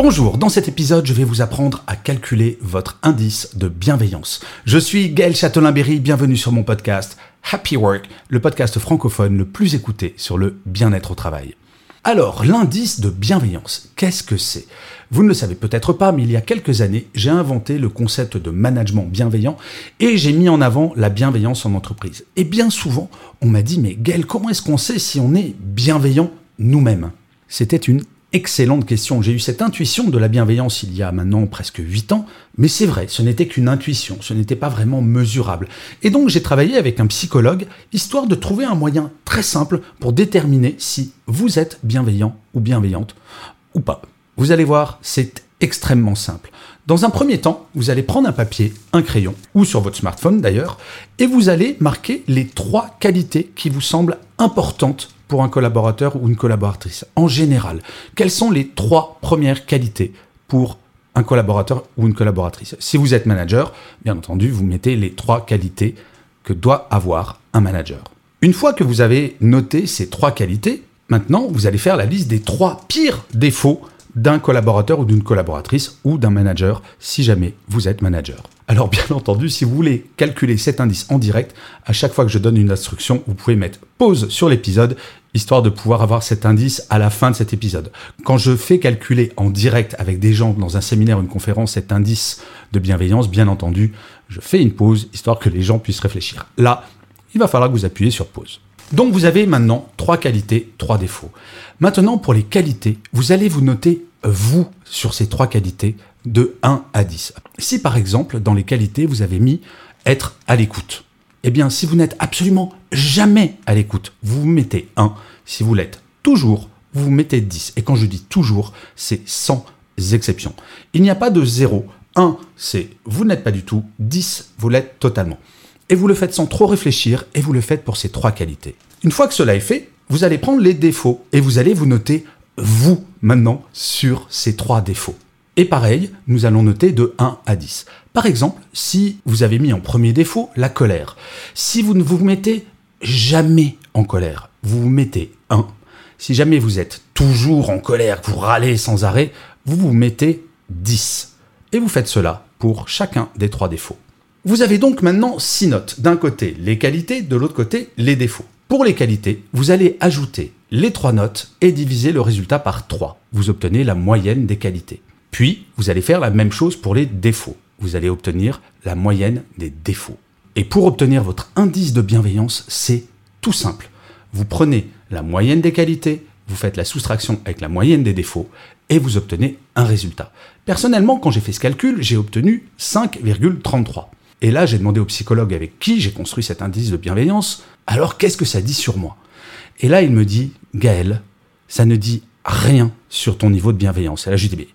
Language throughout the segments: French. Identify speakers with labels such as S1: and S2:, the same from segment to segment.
S1: Bonjour, dans cet épisode, je vais vous apprendre à calculer votre indice de bienveillance. Je suis Gaël Châtelain-Berry, bienvenue sur mon podcast Happy Work, le podcast francophone le plus écouté sur le bien-être au travail. Alors, l'indice de bienveillance, qu'est-ce que c'est? Vous ne le savez peut-être pas, mais il y a quelques années, j'ai inventé le concept de management bienveillant et j'ai mis en avant la bienveillance en entreprise. Et bien souvent, on m'a dit, mais Gaël, comment est-ce qu'on sait si on est bienveillant nous-mêmes? C'était une Excellente question. J'ai eu cette intuition de la bienveillance il y a maintenant presque 8 ans, mais c'est vrai, ce n'était qu'une intuition, ce n'était pas vraiment mesurable. Et donc j'ai travaillé avec un psychologue, histoire de trouver un moyen très simple pour déterminer si vous êtes bienveillant ou bienveillante ou pas. Vous allez voir, c'est extrêmement simple. Dans un premier temps, vous allez prendre un papier, un crayon, ou sur votre smartphone d'ailleurs, et vous allez marquer les trois qualités qui vous semblent importantes pour un collaborateur ou une collaboratrice En général, quelles sont les trois premières qualités pour un collaborateur ou une collaboratrice? Si vous êtes manager, bien entendu, vous mettez les trois qualités que doit avoir un manager. Une fois que vous avez noté ces trois qualités, maintenant, vous allez faire la liste des trois pires défauts d'un collaborateur ou d'une collaboratrice ou d'un manager si jamais vous êtes manager. Alors bien entendu, si vous voulez calculer cet indice en direct, à chaque fois que je donne une instruction, vous pouvez mettre pause sur l'épisode, histoire de pouvoir avoir cet indice à la fin de cet épisode. Quand je fais calculer en direct avec des gens dans un séminaire, une conférence, cet indice de bienveillance, bien entendu, je fais une pause, histoire que les gens puissent réfléchir. Là, il va falloir que vous appuyez sur pause. Donc vous avez maintenant trois qualités, trois défauts. Maintenant, pour les qualités, vous allez vous noter vous sur ces trois qualités de 1 à 10. Si par exemple, dans les qualités, vous avez mis être à l'écoute, eh bien, si vous n'êtes absolument jamais à l'écoute, vous mettez 1. Si vous l'êtes toujours, vous vous mettez 10. Et quand je dis toujours, c'est sans exception. Il n'y a pas de 0. 1, c'est vous n'êtes pas du tout. 10, vous l'êtes totalement. Et vous le faites sans trop réfléchir et vous le faites pour ces trois qualités. Une fois que cela est fait, vous allez prendre les défauts et vous allez vous noter vous maintenant sur ces trois défauts. Et pareil, nous allons noter de 1 à 10. Par exemple, si vous avez mis en premier défaut la colère, si vous ne vous mettez jamais en colère, vous vous mettez 1. Si jamais vous êtes toujours en colère, vous râlez sans arrêt, vous vous mettez 10. Et vous faites cela pour chacun des trois défauts. Vous avez donc maintenant 6 notes. D'un côté les qualités, de l'autre côté les défauts. Pour les qualités, vous allez ajouter les trois notes et diviser le résultat par 3. Vous obtenez la moyenne des qualités. Puis, vous allez faire la même chose pour les défauts. Vous allez obtenir la moyenne des défauts. Et pour obtenir votre indice de bienveillance, c'est tout simple. Vous prenez la moyenne des qualités, vous faites la soustraction avec la moyenne des défauts et vous obtenez un résultat. Personnellement, quand j'ai fait ce calcul, j'ai obtenu 5,33. Et là, j'ai demandé au psychologue avec qui j'ai construit cet indice de bienveillance, alors qu'est-ce que ça dit sur moi? Et là, il me dit, Gaël, ça ne dit rien sur ton niveau de bienveillance. Et là, je lui dis,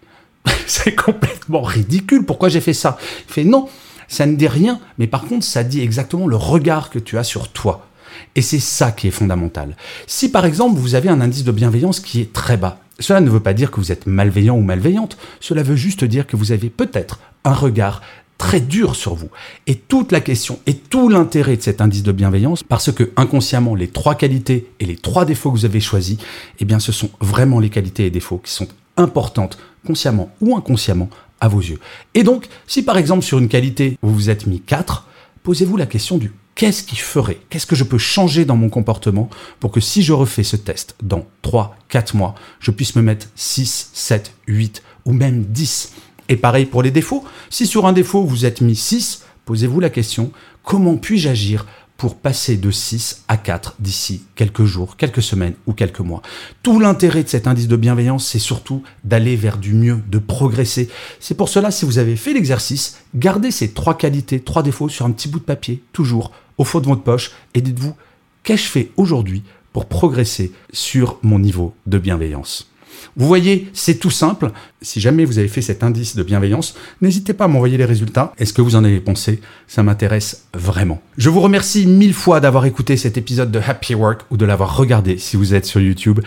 S1: c'est complètement ridicule. Pourquoi j'ai fait ça? Il fait non, ça ne dit rien, mais par contre, ça dit exactement le regard que tu as sur toi. Et c'est ça qui est fondamental. Si par exemple vous avez un indice de bienveillance qui est très bas, cela ne veut pas dire que vous êtes malveillant ou malveillante, cela veut juste dire que vous avez peut-être un regard très dur sur vous. Et toute la question et tout l'intérêt de cet indice de bienveillance, parce que inconsciemment, les trois qualités et les trois défauts que vous avez choisis, eh bien, ce sont vraiment les qualités et défauts qui sont importantes, consciemment ou inconsciemment, à vos yeux. Et donc, si par exemple sur une qualité vous vous êtes mis 4, posez-vous la question du qu'est-ce qui ferait Qu'est-ce que je peux changer dans mon comportement pour que si je refais ce test dans 3, 4 mois, je puisse me mettre 6, 7, 8 ou même 10 Et pareil pour les défauts. Si sur un défaut vous êtes mis 6, posez-vous la question comment puis-je agir pour passer de 6 à 4 d'ici quelques jours, quelques semaines ou quelques mois? Tout l'intérêt de cet indice de bienveillance, c'est surtout d'aller vers du mieux, de progresser. C'est pour cela, si vous avez fait l'exercice, gardez ces trois qualités, trois défauts sur un petit bout de papier, toujours au fond de votre poche, et dites-vous, qu'ai-je fait aujourd'hui pour progresser sur mon niveau de bienveillance? Vous voyez, c'est tout simple. Si jamais vous avez fait cet indice de bienveillance, n'hésitez pas à m'envoyer les résultats et ce que vous en avez pensé? Ça m'intéresse vraiment. Je vous remercie mille fois d'avoir écouté cet épisode de Happy Work ou de l'avoir regardé si vous êtes sur YouTube.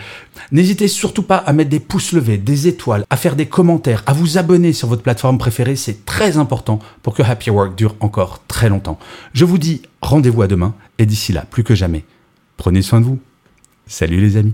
S1: N'hésitez surtout pas à mettre des pouces levés, des étoiles, à faire des commentaires, à vous abonner sur votre plateforme préférée. C'est très important pour que Happy Work dure encore très longtemps. Je vous dis rendez-vous à demain et d'ici là, plus que jamais, prenez soin de vous. Salut les amis.